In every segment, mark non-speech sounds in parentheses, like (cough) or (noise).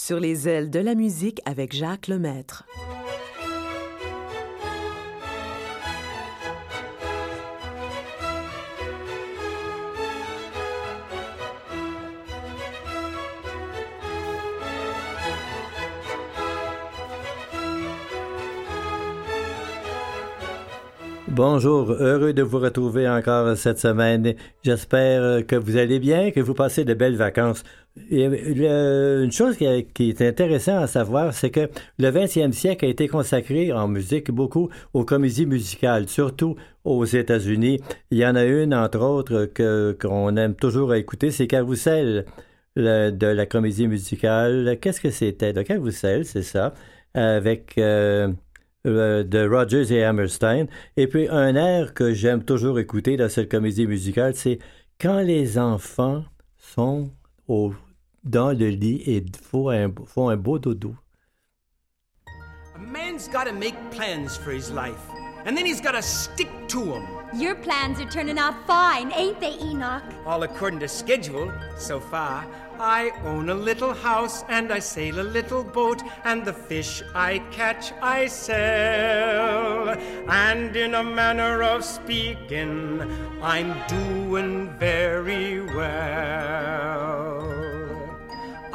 Sur les ailes de la musique avec Jacques Lemaître. Bonjour, heureux de vous retrouver encore cette semaine. J'espère que vous allez bien, que vous passez de belles vacances. Une chose qui, est intéressante à savoir, c'est que le 20e siècle a été consacré en musique beaucoup aux comédies musicales, surtout aux États-Unis. Il y en a une, entre autres, qu'on aime toujours écouter, c'est Carousel de la comédie musicale. Qu'est-ce que c'était? Le Carousel, c'est ça, avec... Euh, euh, de Rogers et Hammerstein. Et puis un air que j'aime toujours écouter dans cette comédie musicale, c'est Quand les enfants sont au, dans le lit et font un, font un beau dodo. A man's got to make plans for his life, and then he's got to stick to them. Your plans are turning out fine, ain't they, Enoch? All according to schedule, so far. I own a little house and I sail a little boat, and the fish I catch I sell. And in a manner of speaking, I'm doing very well.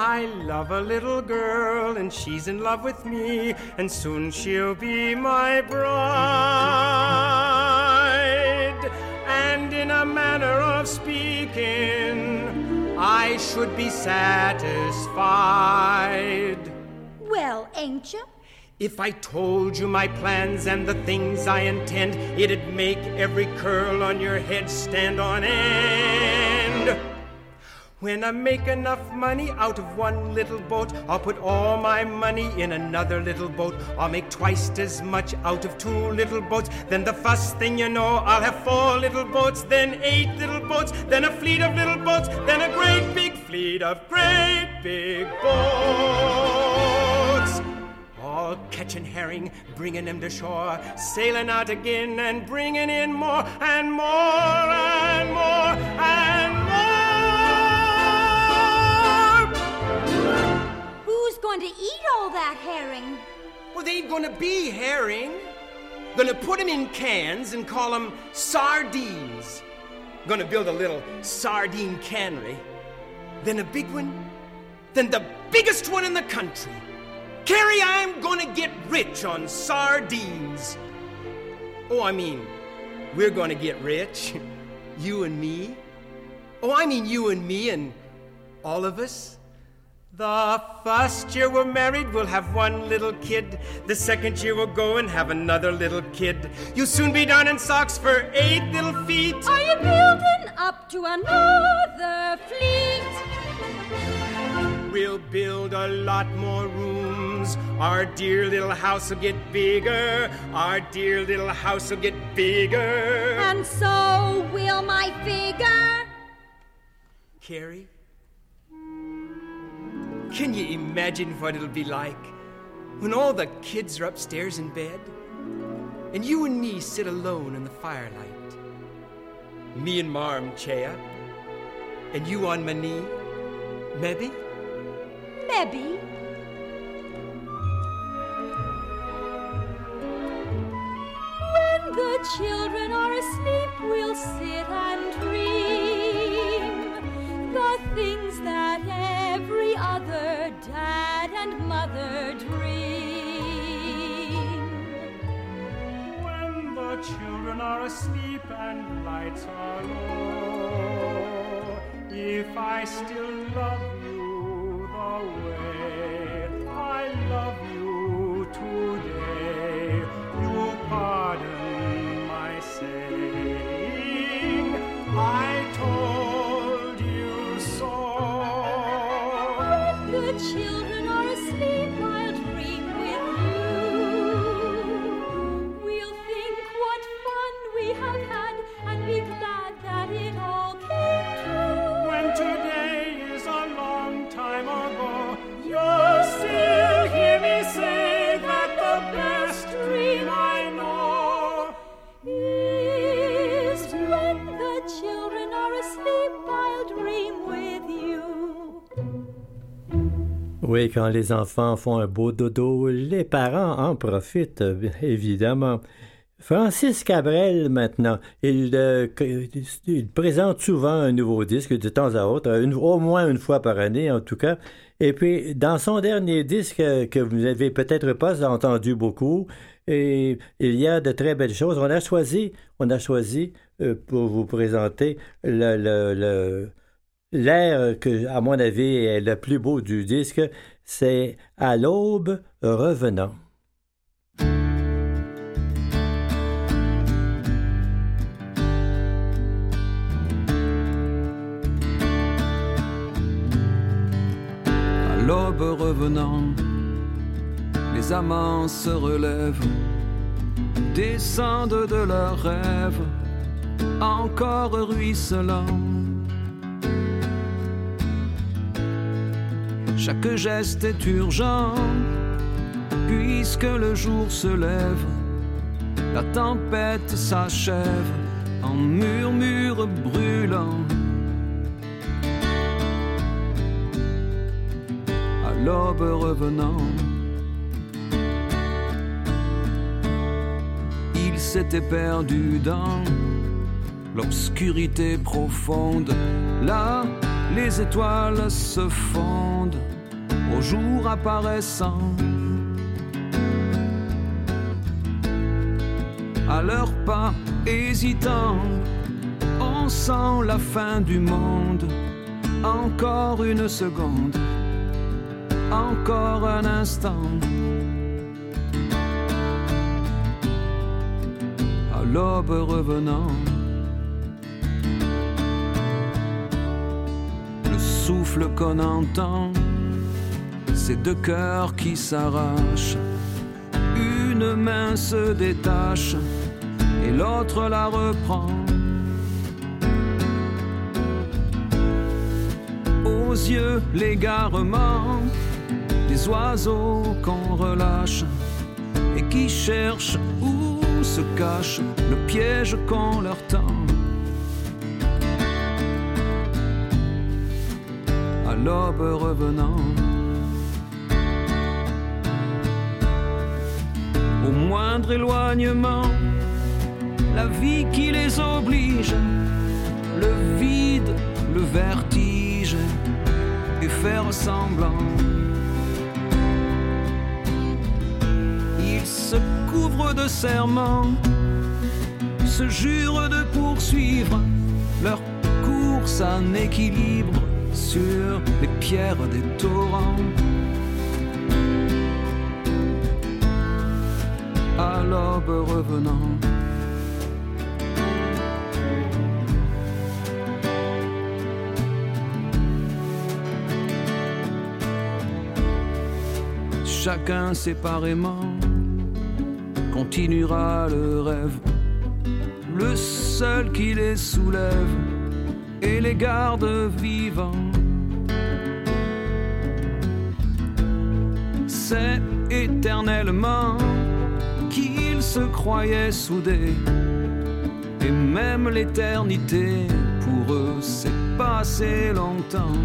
I love a little girl and she's in love with me, and soon she'll be my bride. And in a manner of speaking, I should be satisfied. Well, ain't you? If I told you my plans and the things I intend, it'd make every curl on your head stand on end. When I make enough money out of one little boat, I'll put all my money in another little boat. I'll make twice as much out of two little boats. Then the first thing you know, I'll have four little boats, then eight little boats, then a fleet of little boats, then a great big fleet of great big boats. All catching herring, bringing them to shore, sailing out again and bringing in more and more and more and more. Going to eat all that herring? Well, they ain't gonna be herring. Gonna put them in cans and call them sardines. Gonna build a little sardine cannery. Then a big one. Then the biggest one in the country. Carrie, I'm gonna get rich on sardines. Oh, I mean, we're gonna get rich. (laughs) You and me. Oh, I mean, you and me and all of us. The first year we're married, we'll have one little kid. The second year we'll go and have another little kid. You'll soon be down in socks for eight little feet. Are you building up to another fleet? We'll build a lot more rooms. Our dear little house will get bigger. Our dear little house will get bigger. And so will my figure. Carrie, can you imagine what it'll be like when all the kids are upstairs in bed and you and me sit alone in the firelight? Me and my armchair and you on my knee? Maybe? Maybe. When the children are asleep, we'll sit and dream dad and mother dream. When the children are asleep and lights are low, if I still love you the way I love Oui, quand les enfants font un beau dodo, les parents en profitent, euh, évidemment. Francis Cabrel, maintenant, il, euh, présente souvent un nouveau disque de temps à autre, au moins une fois par année en tout cas. Et puis, dans son dernier disque que vous n'avez peut-être pas entendu beaucoup, il y a de très belles choses. On a choisi, on a choisi euh, pour vous présenter l'air que, à mon avis, est le plus beau du disque. C'est À l'aube revenant. l'aube revenant, les amants se relèvent, descendent de leurs rêves, encore ruisselants. Chaque geste est urgent, puisque le jour se lève, la tempête s'achève en murmure brûlant. l'aube revenant. Il s'était perdu dans l'obscurité profonde. Là, les étoiles se fondent au jour apparaissant. À leurs pas hésitants, on sent la fin du monde. Encore une seconde encore un instant. À l'aube revenant, le souffle qu'on entend, c'est deux cœurs qui s'arrachent. Une main se détache et l'autre la reprend. Aux yeux, l'égarement des oiseaux qu'on relâche et qui cherchent où se cache le piège qu'on leur tend. À l'aube revenant, au moindre éloignement, la vie qui les oblige, le vide, le vertige et faire semblant se couvrent de serments, se jurent de poursuivre leur course en équilibre sur les pierres des torrents. À l'aube revenant. Chacun séparément continuera le rêve, le seul qui les soulève et les garde vivants. C'est éternellement se croyaient soudés, et même l'éternité pour eux s'est passé longtemps.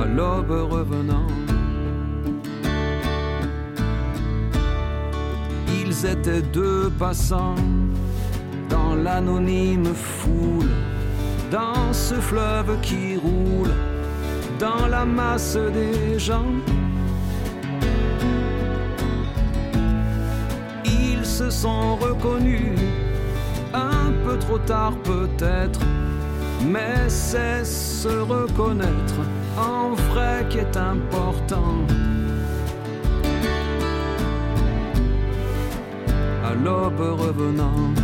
À l'aube revenant. étaient deux passants dans l'anonyme foule, dans ce fleuve qui roule, dans la masse des gens. Trop tard peut-être, mais c'est se reconnaître en vrai qui est important. l'aube revenant.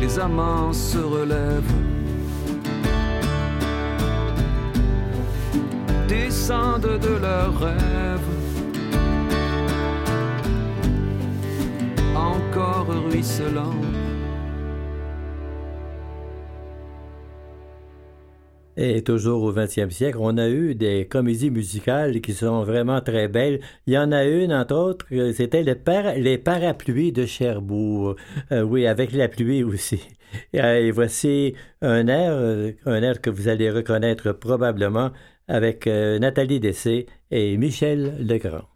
Les amants se relèvent, descendent de leurs rêves. Et toujours au 20e siècle, on a eu des comédies musicales qui sont vraiment très belles. Il y en a une, entre autres, euh, c'était les parapluies de Cherbourg. Euh, oui, avec la pluie aussi. Et, (laughs) euh, et voici un air, un air que vous allez reconnaître probablement avec Nathalie Dessé et Michel Legrand.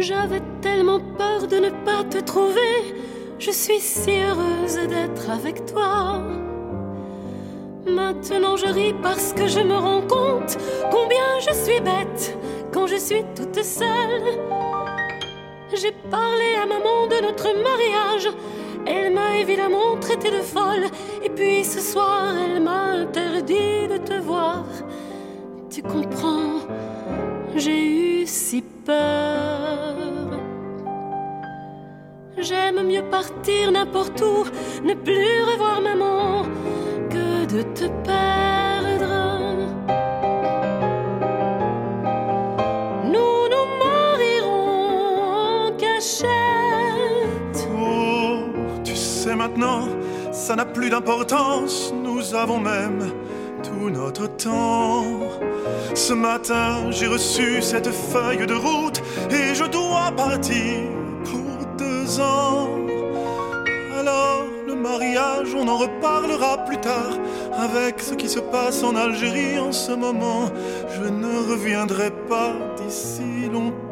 J'avais tellement peur de ne pas te trouver. Je suis si heureuse d'être avec toi. Maintenant je ris parce que je me rends compte combien je suis bête quand je suis toute seule. J'ai parlé à maman de notre mariage. Elle m'a évidemment traité de folle. Et puis ce soir, elle m'a interdit de te voir. Tu comprends, j'ai eu si peur. J'aime mieux partir n'importe où, ne plus revoir maman, que de te perdre. Nous nous marierons en cachette. Oh, tu sais maintenant, ça n'a plus d'importance. Nous avons même tout notre temps. Ce matin, j'ai reçu cette feuille de route et je dois partir pour deux ans. Alors, le mariage, on en reparlera plus tard. Avec ce qui se passe en Algérie en ce moment, je ne reviendrai pas d'ici longtemps.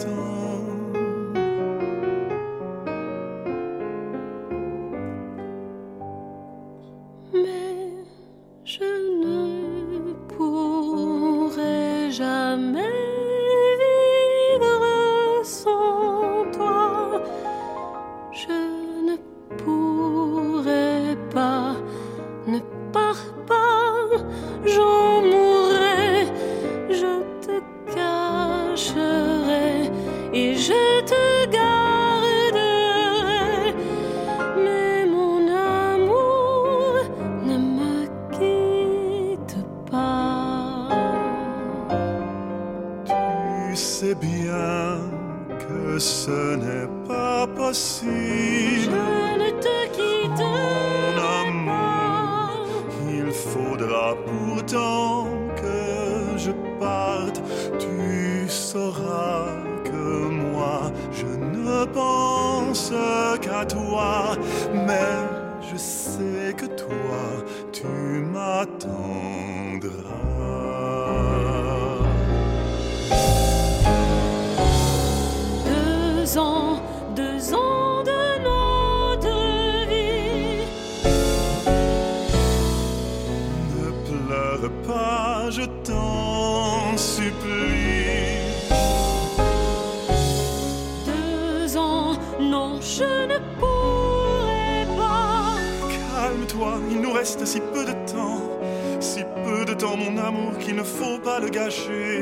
Le gâcher.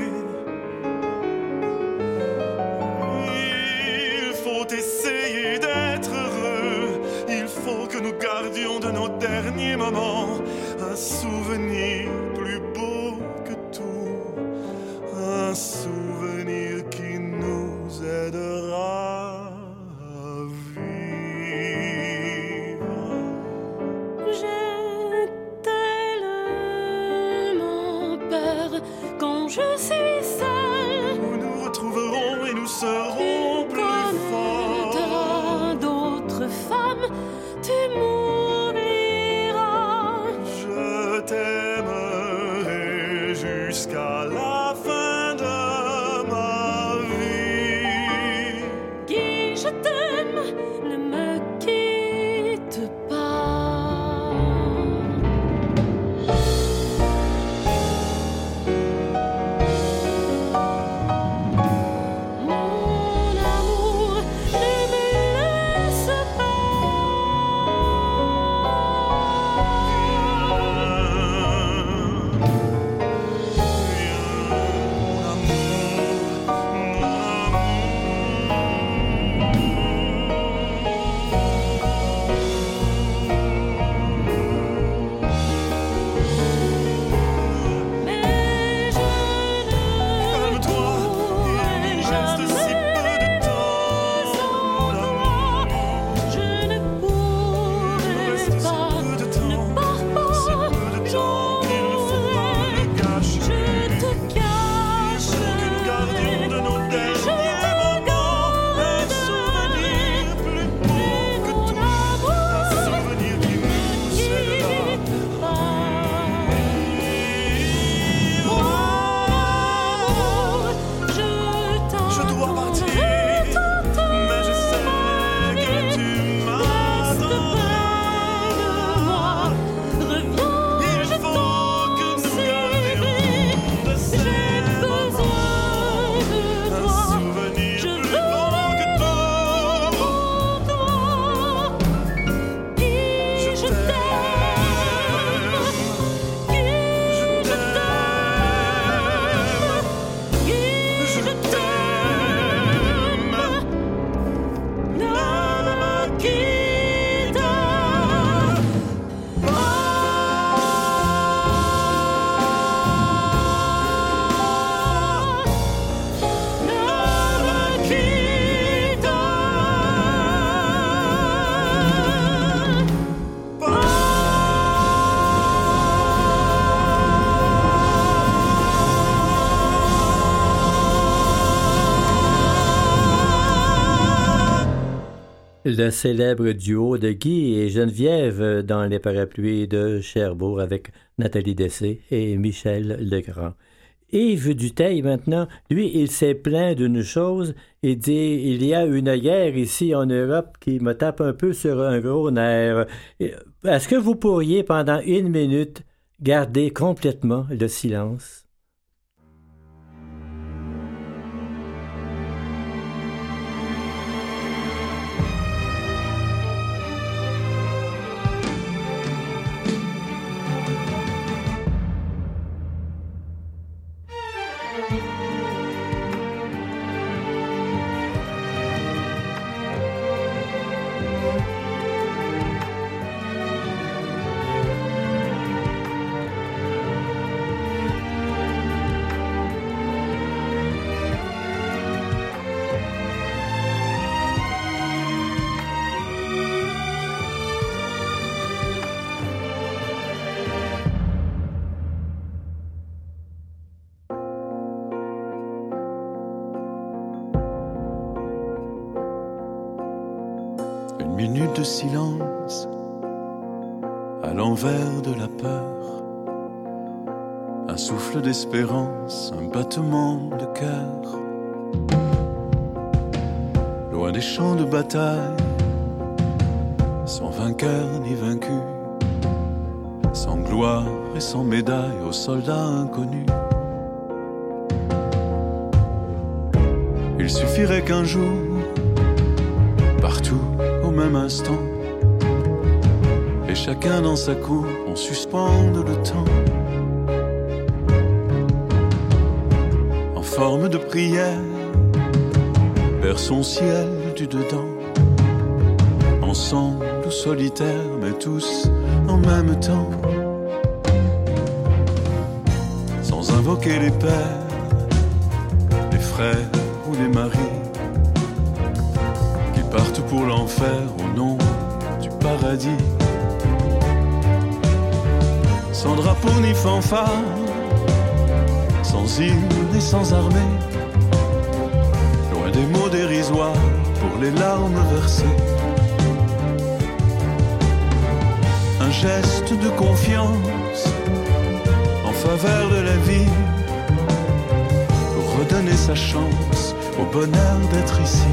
Le célèbre duo de Guy et Geneviève dans les parapluies de Cherbourg avec Nathalie Dessé et Michel Legrand. Yves Duteil, maintenant, lui, il s'est plaint d'une chose. Il dit Il y a une guerre ici en Europe qui me tape un peu sur un gros nerf. Est-ce que vous pourriez, pendant une minute, garder complètement le silence? Le temps. En forme de prière, vers son ciel du dedans. Ensemble ou solitaires, mais tous en même temps. Sans invoquer les pères, les frères ou les maris partent pour l'enfer au nom du paradis. Sans drapeau ni fanfare, sans hymne et sans armée, loin des mots dérisoires pour les larmes versées. Un geste de confiance en faveur de la vie, pour redonner sa chance au bonheur d'être ici.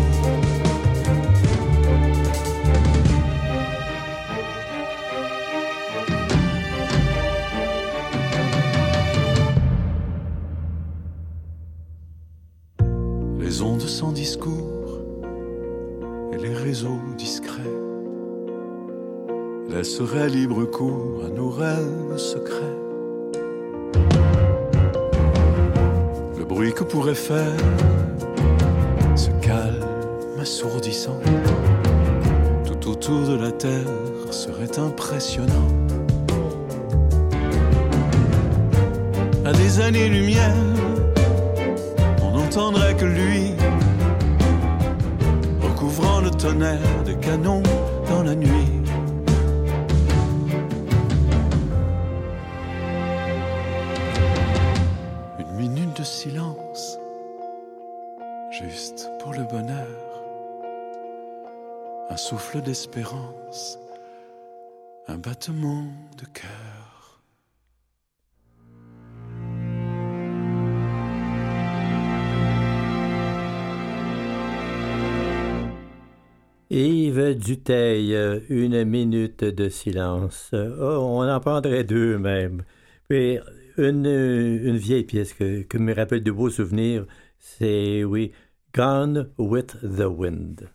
Souffle d'espérance, un battement de cœur. Yves Duteil, une minute de silence. Oh, on en prendrait deux même. Puis une, une vieille pièce que, que me rappelle de beaux souvenirs, c'est, oui, Gone with the Wind.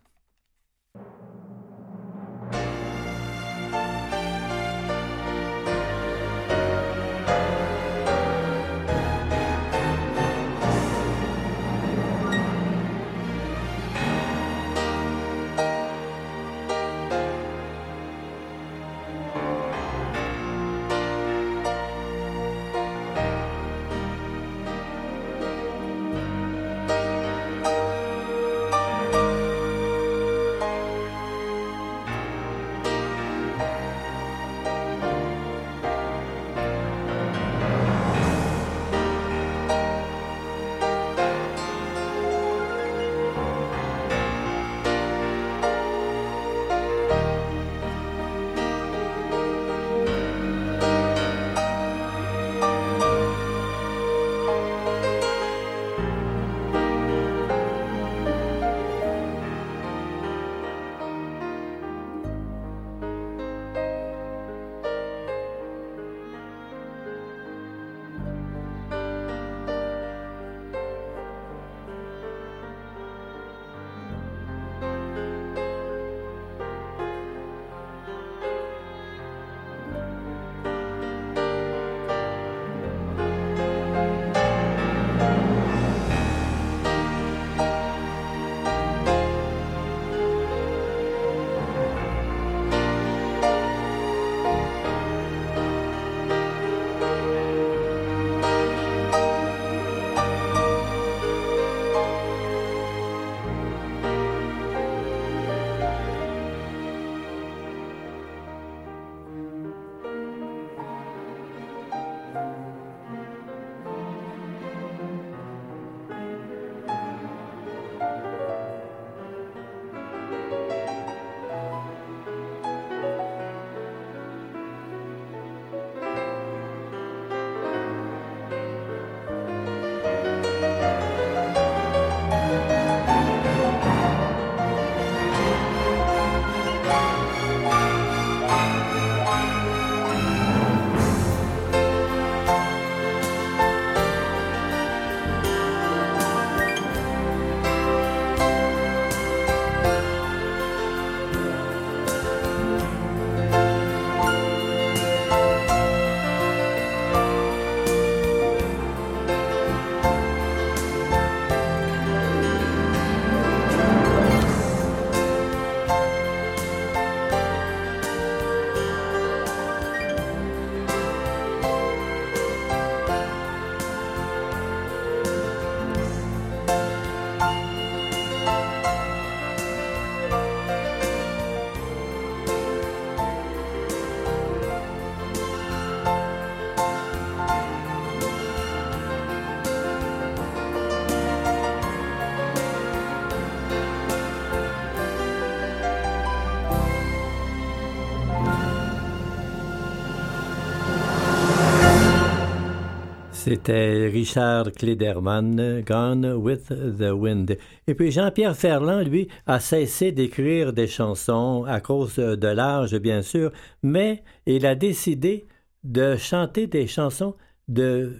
C'était Richard Klederman, Gone with the Wind. Et puis Jean-Pierre Ferland, lui, a cessé d'écrire des chansons à cause de l'âge, bien sûr, mais il a décidé de chanter des chansons de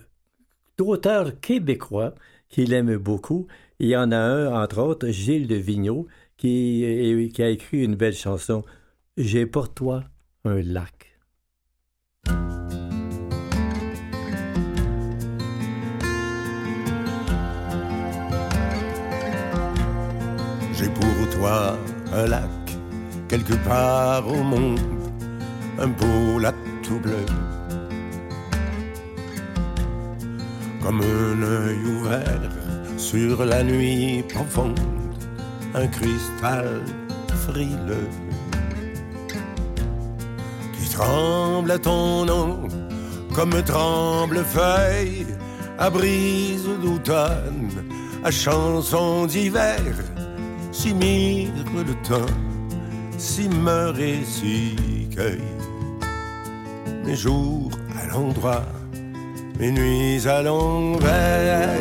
d'auteurs québécois qu'il aime beaucoup. Il y en a un, entre autres, Gilles de Vigneault, qui, qui a écrit une belle chanson, J'ai pour toi un lac. Un lac, quelque part au monde, un beau lac tout bleu. Comme un œil ouvert sur la nuit profonde, un cristal frileux qui tremble à ton nom comme tremble feuille à brise d'automne, à chanson d'hiver si mire le temps, si meurt et si cueille. Mes jours à l'endroit, mes nuits à l'envers.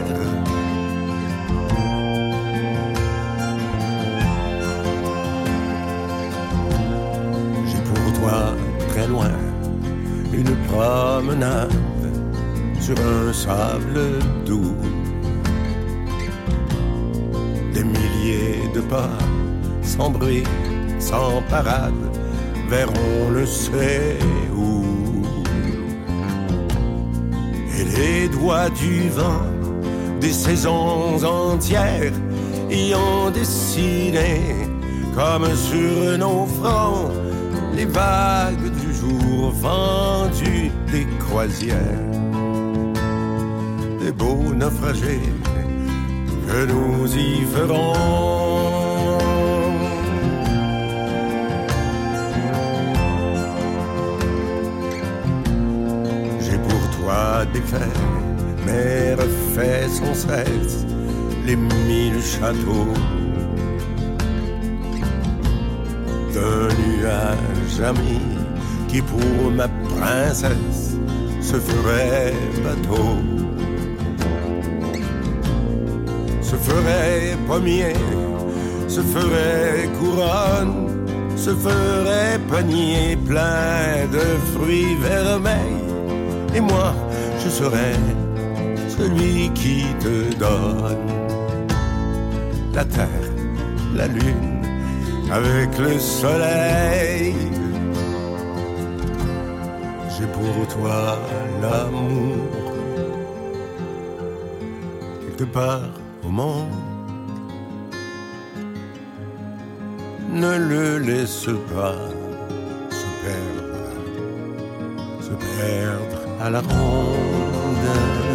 J'ai pour toi très loin une promenade sur un sable doux de pas, sans bruit, sans parade, vers on ne sait où. Et les doigts du vent, des saisons entières, y ont dessiné, comme sur nos fronts, les vagues du jour vendues des croisières. Des beaux naufragés que nous y ferons. J'ai pour toi défait, mais refait sans cesse les mille châteaux d'un nuage ami qui pour ma princesse se ferait bateau. Se ferait pommier, se ferait couronne, se ferait panier plein de fruits vermeils. Et moi, je serais celui qui te donne la terre, la lune, avec le soleil. J'ai pour toi l'amour, quelque part ne le laisse pas se perdre, se perdre à la ronde.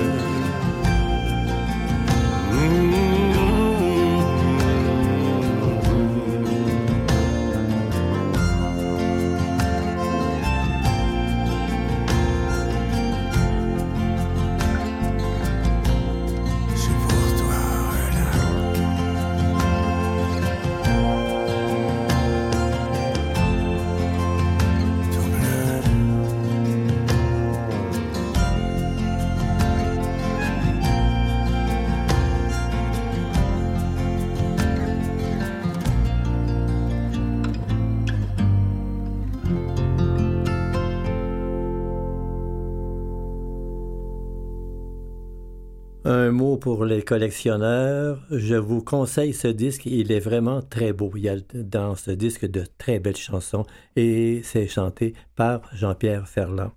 Pour les collectionneurs, je vous conseille ce disque. Il est vraiment très beau. Il y a dans ce disque de très belles chansons et c'est chanté par Jean-Pierre Ferland.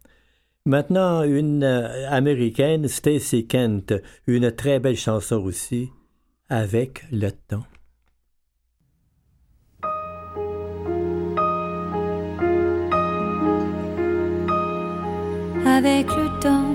Maintenant, une euh, américaine, Stacy Kent, une très belle chanson aussi, avec le temps. Avec le temps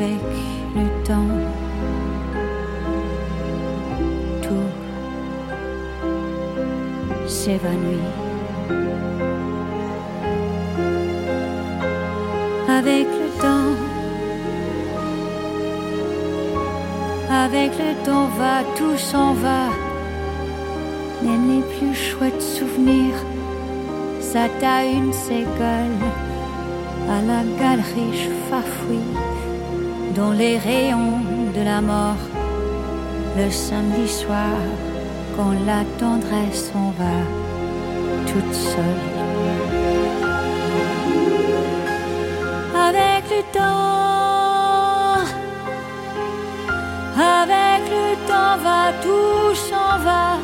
Avec le temps, tout s'évanouit. Avec le temps, avec le temps va, tout s'en va. Même les plus chouettes souvenirs à une ségole à la galerie fafouille dans les rayons de la mort. Le samedi soir quand la tendresse s'en va toute seule. Avec le temps avec le temps va tout s'en va.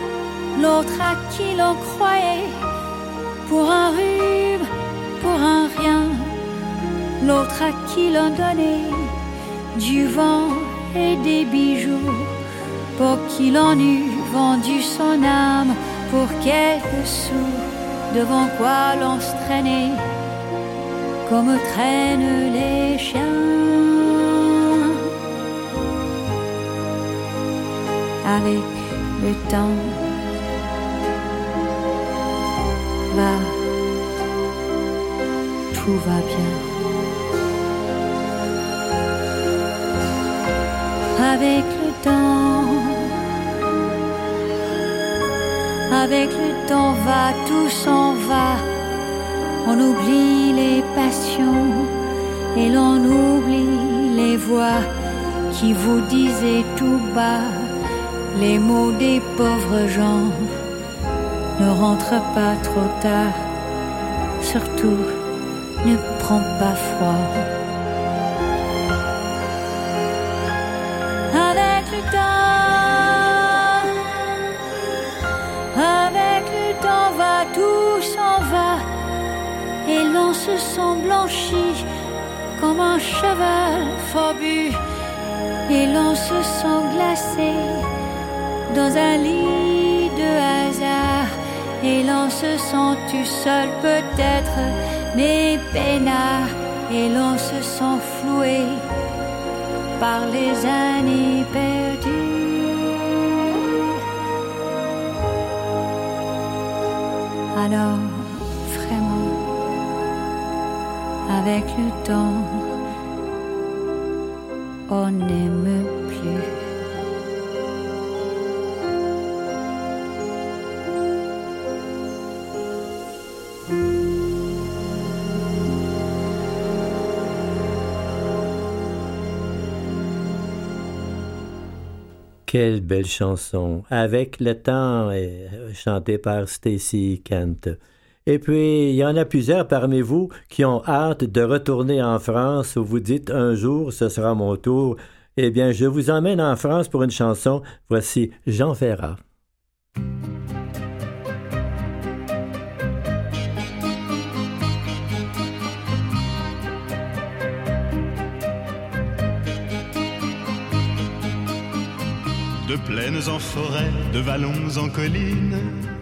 L'autre à qui l'on croyait pour un rhume, pour un rien, l'autre à qui l'on donnait du vent et des bijoux, pour qui l'on eût vendu son âme pour quelques sous, devant quoi l'on se traînait comme traînent les chiens. Avec le temps tout va bien. Avec le temps, avec le temps va, tout s'en va. On oublie les passions et l'on oublie les voix qui vous disaient tout bas les mots des pauvres gens ne rentre pas trop tard, surtout ne prends pas froid. Comme un cheval forbu, et l'on se sent glacé dans un lit de hasard. Et l'on se sent tu seul peut-être, mais peinard, et l'on se sent floué par les années perdues. Le temps, on n'aime plus. Quelle belle chanson, avec le temps, chantée par Stacy Kent. Et puis, il y en a plusieurs parmi vous qui ont hâte de retourner en France où vous dites un jour ce sera mon tour. Eh bien, je vous emmène en France pour une chanson. Voici Jean Ferrat. de plaines en forêt, de vallons en collines.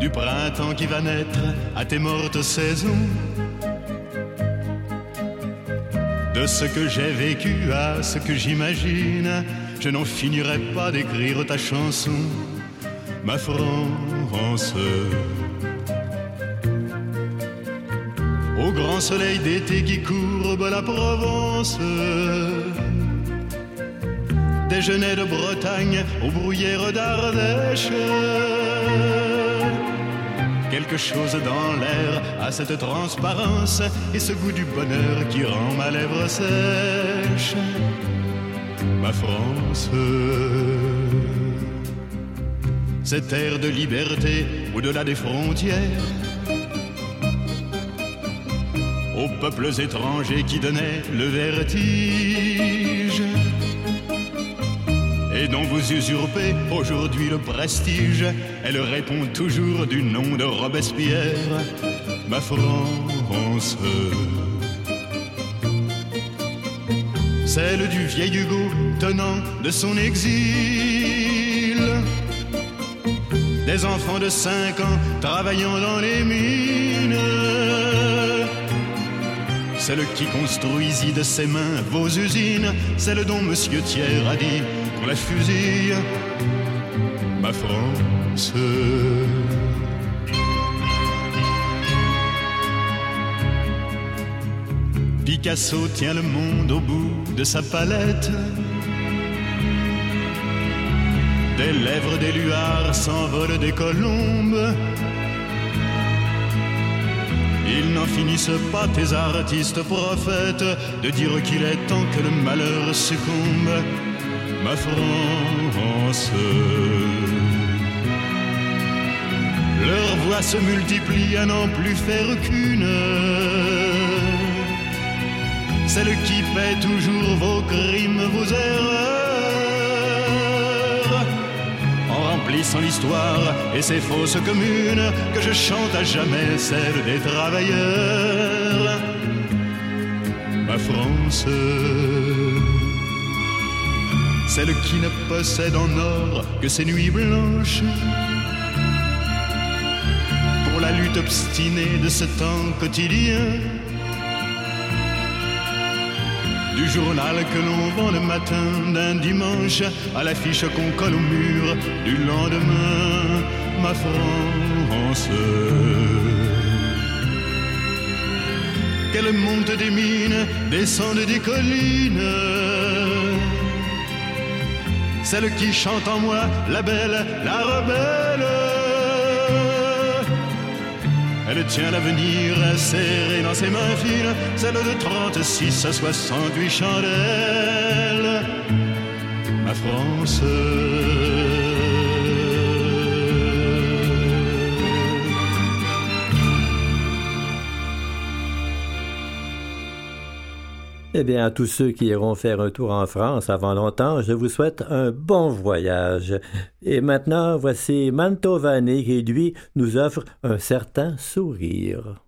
Du printemps qui va naître à tes mortes saisons. De ce que j'ai vécu à ce que j'imagine, je n'en finirai pas d'écrire ta chanson, ma France. Au grand soleil d'été qui courbe la Provence déjeuner de Bretagne aux bruyères d'Ardèche. Quelque chose dans l'air a cette transparence et ce goût du bonheur qui rend ma lèvre sèche. Ma France, cette air de liberté au-delà des frontières. Aux peuples étrangers qui donnaient le vertige et dont vous usurpez aujourd'hui le prestige. Elle répond toujours du nom de Robespierre, ma France. Celle du vieil Hugo tenant de son exil. Des enfants de 5 ans travaillant dans les mines. Celle qui construisit de ses mains vos usines. Celle dont Monsieur Thiers a dit la fusille, ma France. Picasso tient le monde au bout de sa palette. Des lèvres des luards s'envolent des colombes. Ils n'en finissent pas, tes artistes prophètes, de dire qu'il est temps que le malheur succombe ma France. Leurs voix se multiplient à n'en plus faire qu'une. Celle qui paie toujours vos crimes, vos erreurs. En remplissant l'histoire et ses fausses communes, que je chante à jamais celle des travailleurs. Ma France celle qui ne possède en or que ses nuits blanches. Pour la lutte obstinée de ce temps quotidien, du journal que l'on vend le matin d'un dimanche à l'affiche qu'on colle au mur du lendemain, ma France. Qu'elle monte des mines, descende des collines celle qui chante en moi, la belle, la rebelle. Elle tient l'avenir serré dans ses mains fines, celle de 36 à 68 chandelles. Ma France. Eh bien, à tous ceux qui iront faire un tour en France avant longtemps, je vous souhaite un bon voyage. Et maintenant, voici Mantovani qui, lui, nous offre un certain sourire.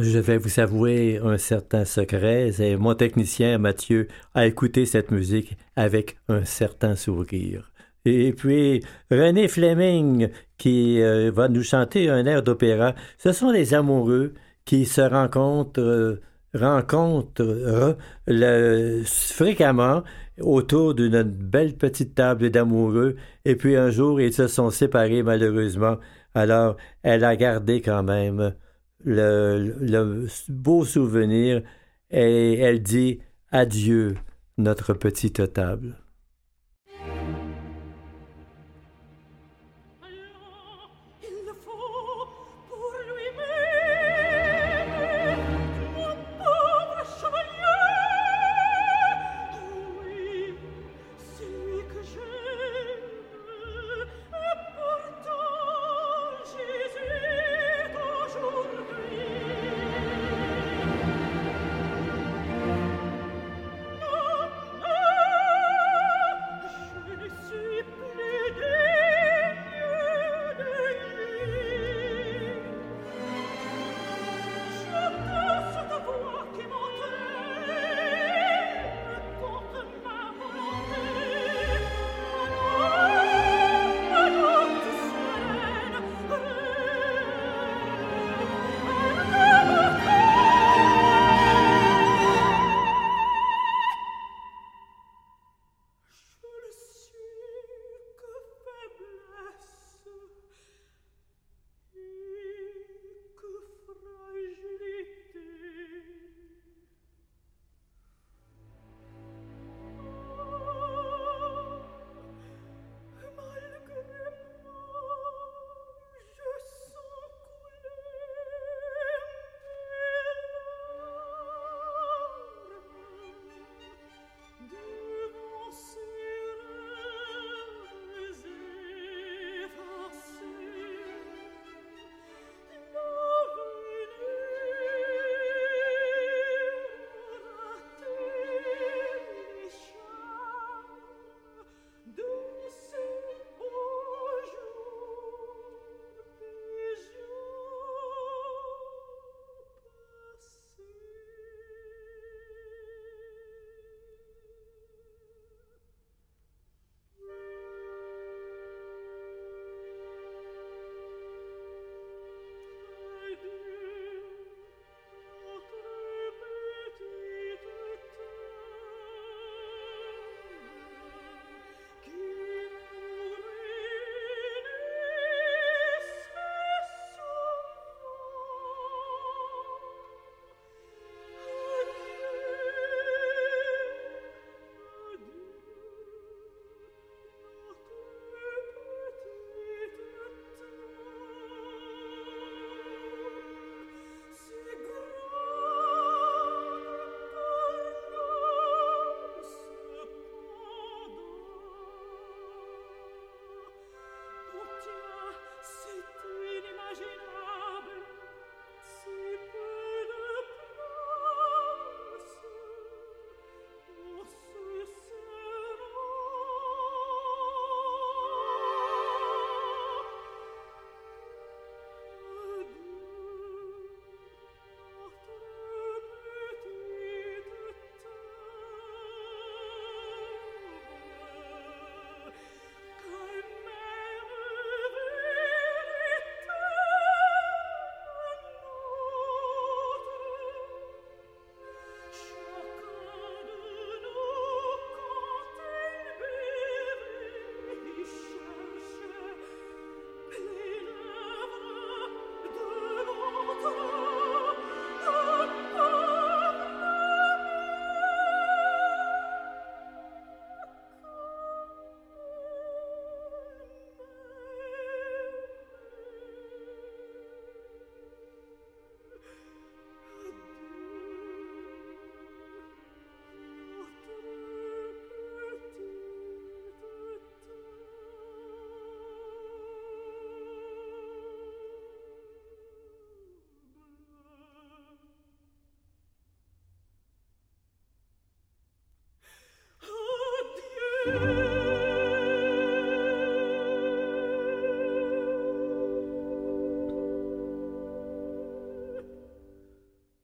Je vais vous avouer un certain secret. C'est mon technicien Mathieu a écouté cette musique avec un certain sourire. Et puis René Fleming qui euh, va nous chanter un air d'opéra. Ce sont les amoureux qui se rencontrent, euh, rencontrent fréquemment autour d'une belle petite table d'amoureux. Et puis un jour, ils se sont séparés malheureusement. Alors, elle a gardé quand même le, beau souvenir et elle dit adieu, notre petite table.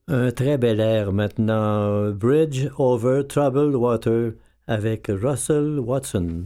Un très bel air maintenant, Bridge Over Troubled Water avec Russell Watson.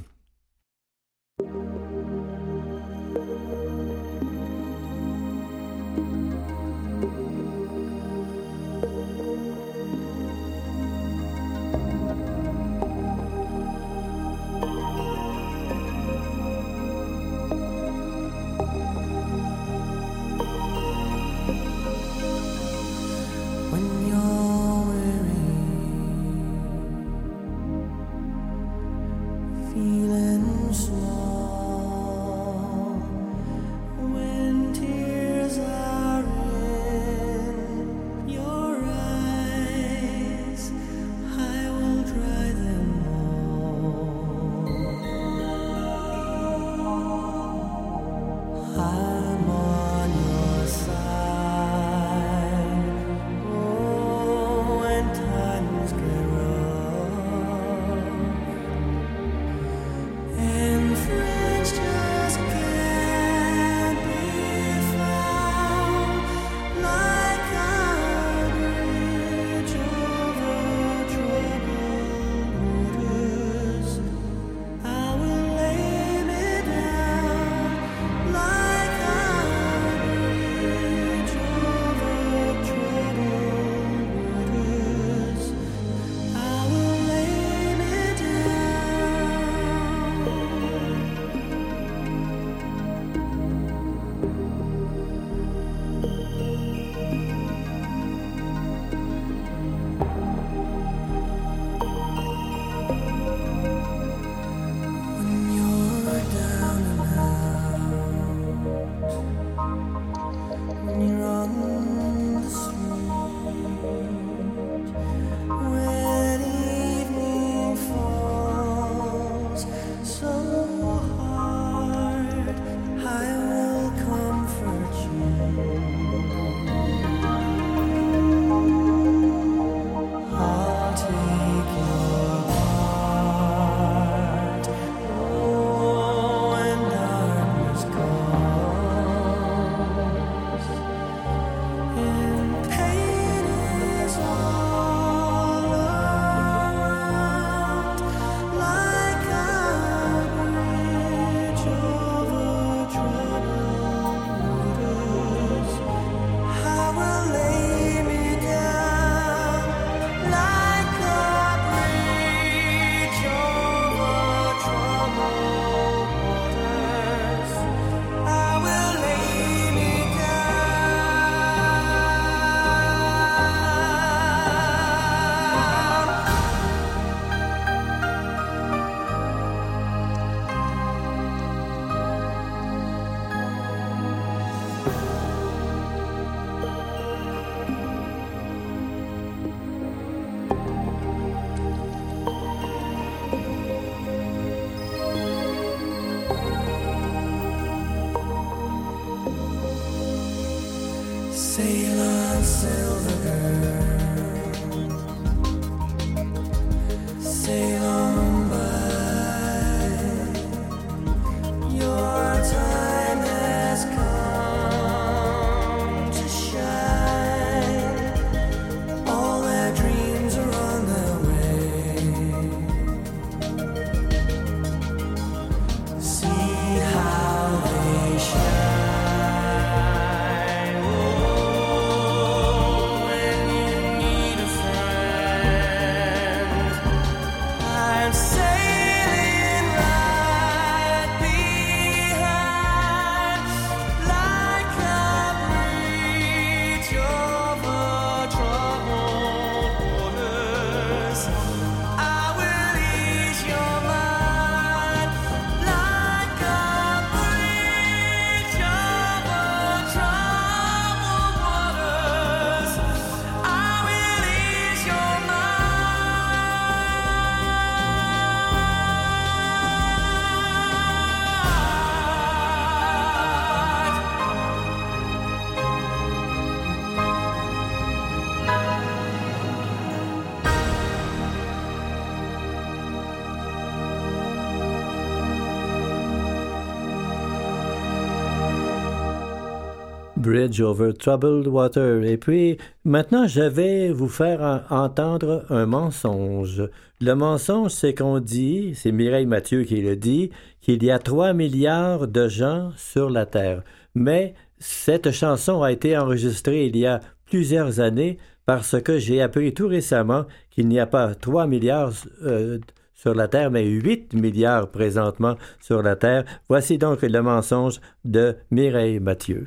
Bridge over Troubled Water. Et puis, maintenant, je vais vous faire entendre un mensonge. Le mensonge, c'est qu'on dit, c'est Mireille Mathieu qui le dit, qu'il y a 3 milliards de gens sur la Terre. Mais cette chanson a été enregistrée il y a plusieurs années parce que j'ai appris tout récemment qu'il n'y a pas 3 milliards euh, sur la Terre, mais 8 milliards présentement sur la Terre. Voici donc le mensonge de Mireille Mathieu.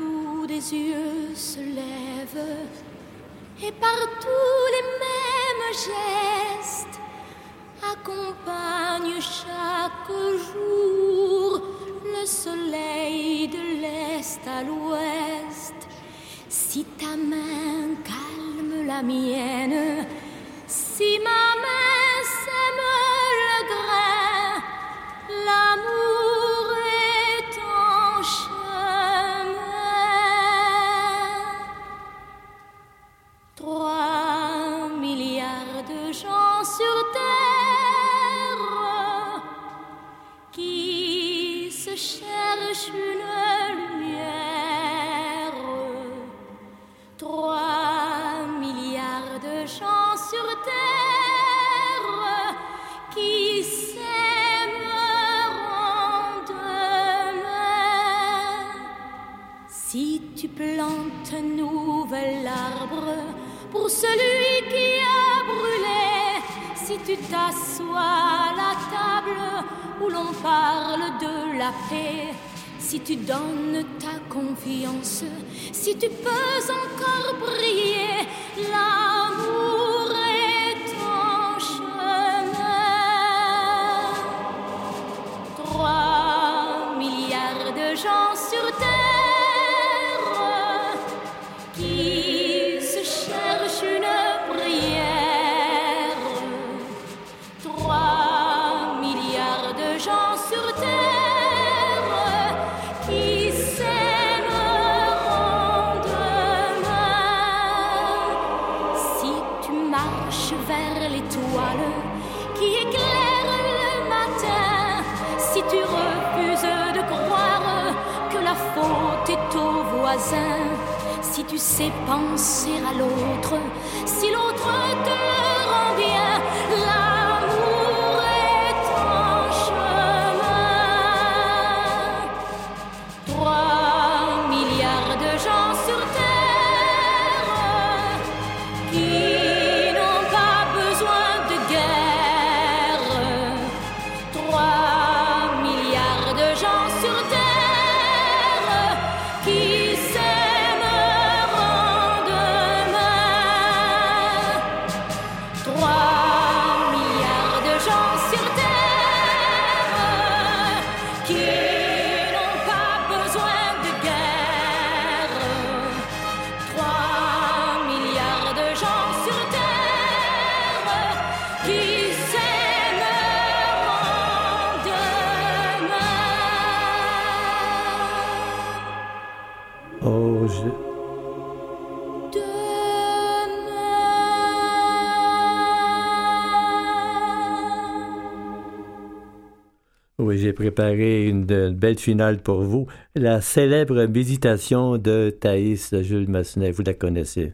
Partout des yeux se lèvent et partout les mêmes gestes accompagne chaque jour le soleil de l'est à l'ouest. Si ta main calme la mienne, si ma main si tu donnes ta confiance, si tu peux encore briller, si tu sais penser à l'autre, si l'autre te J'ai préparé une, belle finale pour vous. La célèbre méditation de Thaïs Jules Massenet. Vous la connaissez?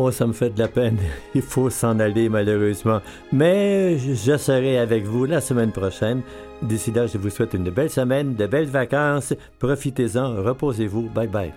Oh, ça me fait de la peine. (laughs) Il faut s'en aller, malheureusement. Mais je serai avec vous la semaine prochaine. D'ici là, je vous souhaite une belle semaine, de belles vacances. Profitez-en, reposez-vous. Bye bye.